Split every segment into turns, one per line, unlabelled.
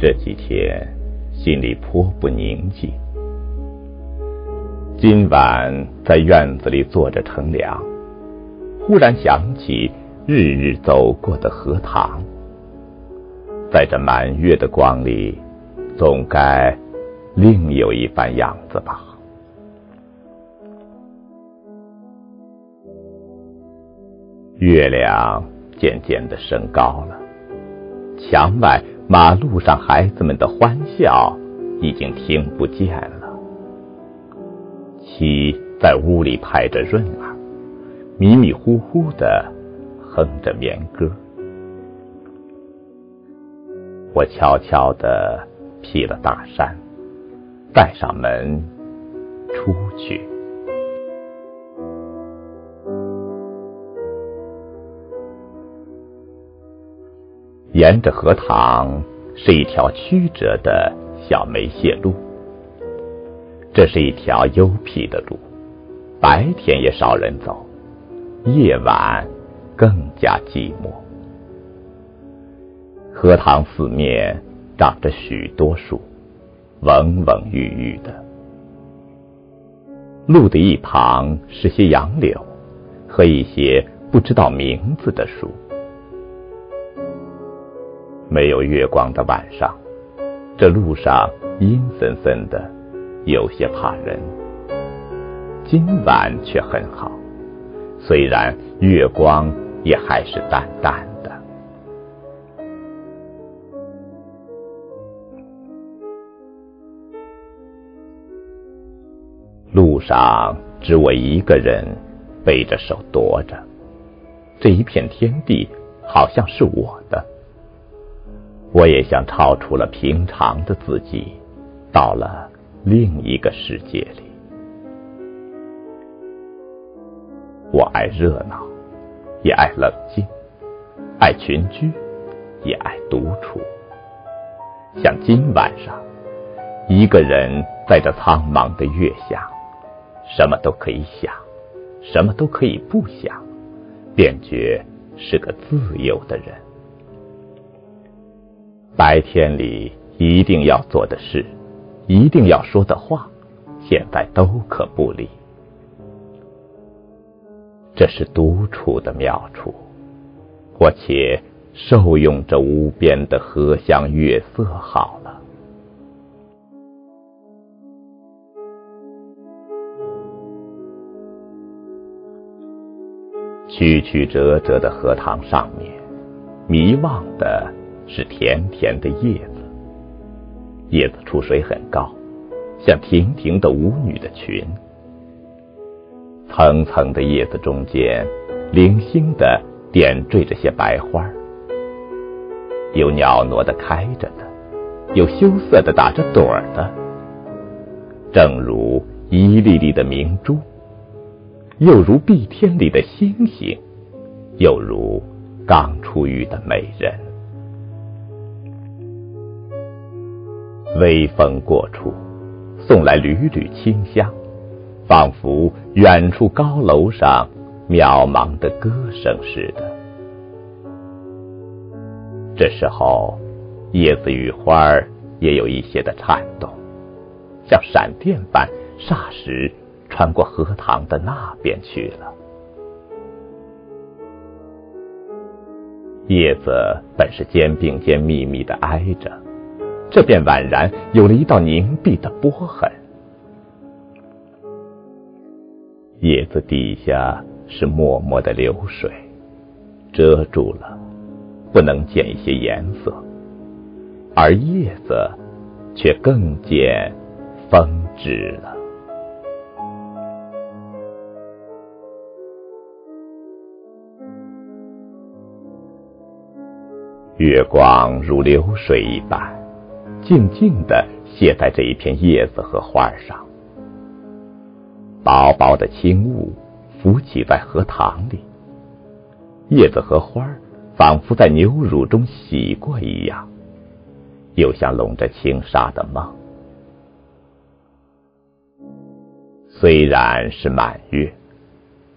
这几天心里颇不宁静。今晚在院子里坐着乘凉，忽然想起日日走过的荷塘，在这满月的光里，总该另有一番样子吧。月亮渐渐的升高了，墙外马路上孩子们的欢笑已经听不见了。七在屋里拍着润儿，迷迷糊糊的哼着眠歌。我悄悄的披了大衫，带上门出去。沿着荷塘是一条曲折的小梅谢路，这是一条幽僻的路，白天也少人走，夜晚更加寂寞。荷塘四面长着许多树，蓊蓊郁郁的。路的一旁是些杨柳和一些不知道名字的树。没有月光的晚上，这路上阴森森的，有些怕人。今晚却很好，虽然月光也还是淡淡的。路上只我一个人，背着手踱着，这一片天地好像是我的。我也像超出了平常的自己，到了另一个世界里。我爱热闹，也爱冷静；爱群居，也爱独处。像今晚上，一个人在这苍茫的月下，什么都可以想，什么都可以不想，便觉是个自由的人。白天里一定要做的事，一定要说的话，现在都可不理。这是独处的妙处，我且受用这无边的荷香月色好了。曲曲折折的荷塘上面，迷望的。是甜甜的叶子，叶子出水很高，像亭亭的舞女的裙。层层的叶子中间，零星的点缀着些白花，有袅娜的开着的，有羞涩的打着朵儿的，正如一粒粒的明珠，又如碧天里的星星，又如刚出浴的美人。微风过处，送来缕缕清香，仿佛远处高楼上渺茫的歌声似的。这时候，叶子与花儿也有一些的颤动，像闪电般，霎时穿过荷塘的那边去了。叶子本是肩并肩密密的挨着。这便宛然有了一道凝碧的波痕。叶子底下是脉脉的流水，遮住了，不能见一些颜色；而叶子却更见风致了。月光如流水一般。静静的泻在这一片叶子和花上，薄薄的轻雾浮起在荷塘里，叶子和花仿佛在牛乳中洗过一样，又像笼着轻纱的梦。虽然是满月，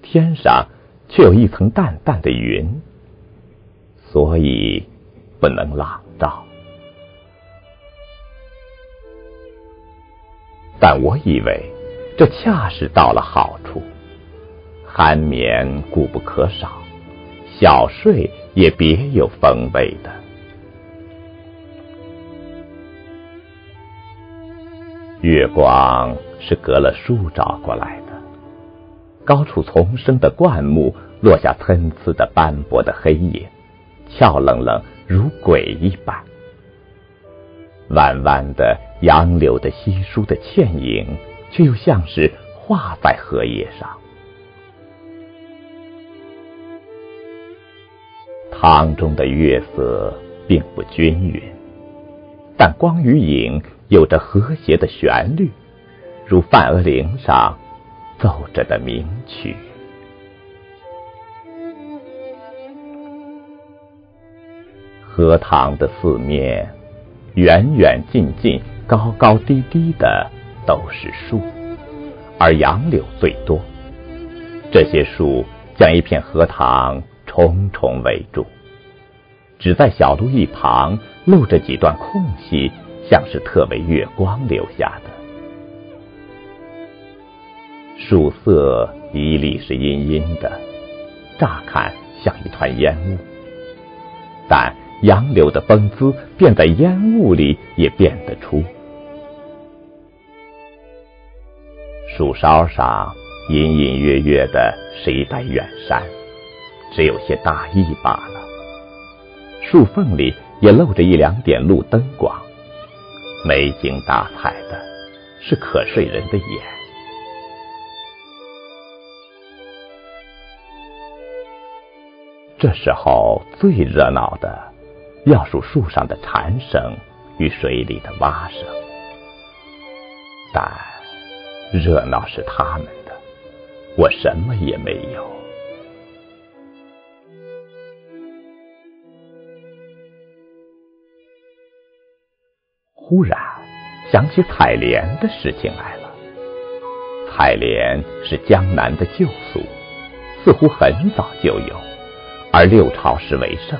天上却有一层淡淡的云，所以不能朗照。但我以为这恰是到了好处，酣眠固不可少，小睡也别有风味的。月光是隔了树照过来的，高处丛生的灌木落下参差的斑驳的黑影，俏愣愣如鬼一般。弯弯的杨柳的稀疏的倩影，却又像是画在荷叶上。塘中的月色并不均匀，但光与影有着和谐的旋律，如梵额铃上奏着的名曲。荷塘的四面。远远近近、高高低低的都是树，而杨柳最多。这些树将一片荷塘重重围住，只在小路一旁露着几段空隙，像是特为月光留下的。树色一粒是阴阴的，乍看像一团烟雾，但。杨柳的风姿，便在烟雾里也辨得出。树梢上隐隐约约的是一带远山，只有些大意罢了。树缝里也露着一两点路灯光，没精打采的，是可睡人的眼。这时候最热闹的。要数树上的蝉声与水里的蛙声，但热闹是他们的，我什么也没有。忽然想起采莲的事情来了。采莲是江南的旧俗，似乎很早就有，而六朝时为盛。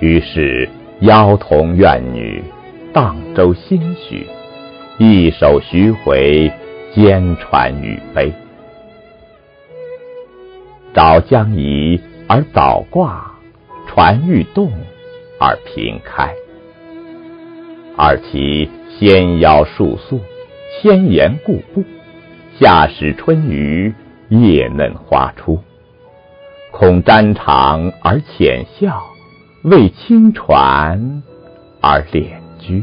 于是，妖童怨女，荡舟心许，一首徐回，兼传语悲。早将移而早挂，船欲动而平开。二其纤腰束素，千言固步。夏始春雨，叶嫩花初。恐沾裳而浅笑。为清船而敛居，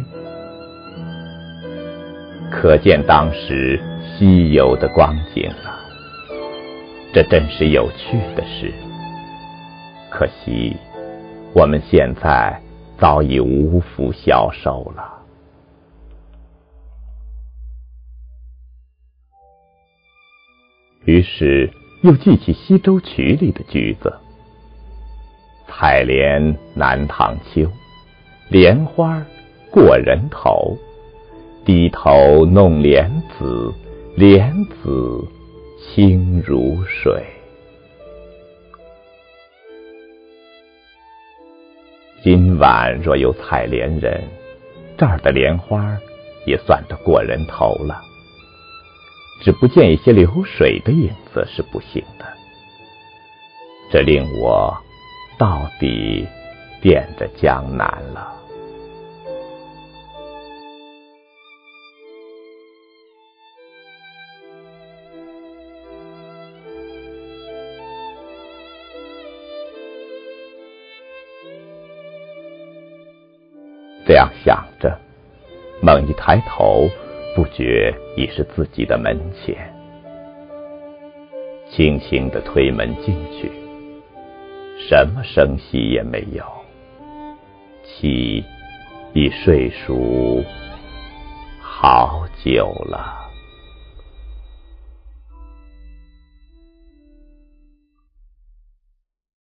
可见当时稀有的光景了。这真是有趣的事。可惜我们现在早已无福消受了。于是又记起《西洲曲》里的句子。采莲南塘秋，莲花过人头。低头弄莲子，莲子清如水。今晚若有采莲人，这儿的莲花也算得过人头了。只不见一些流水的影子是不行的，这令我。到底变着江南了。这样想着，猛一抬头，不觉已是自己的门前，轻轻的推门进去。什么声息也没有，妻已睡熟好久了。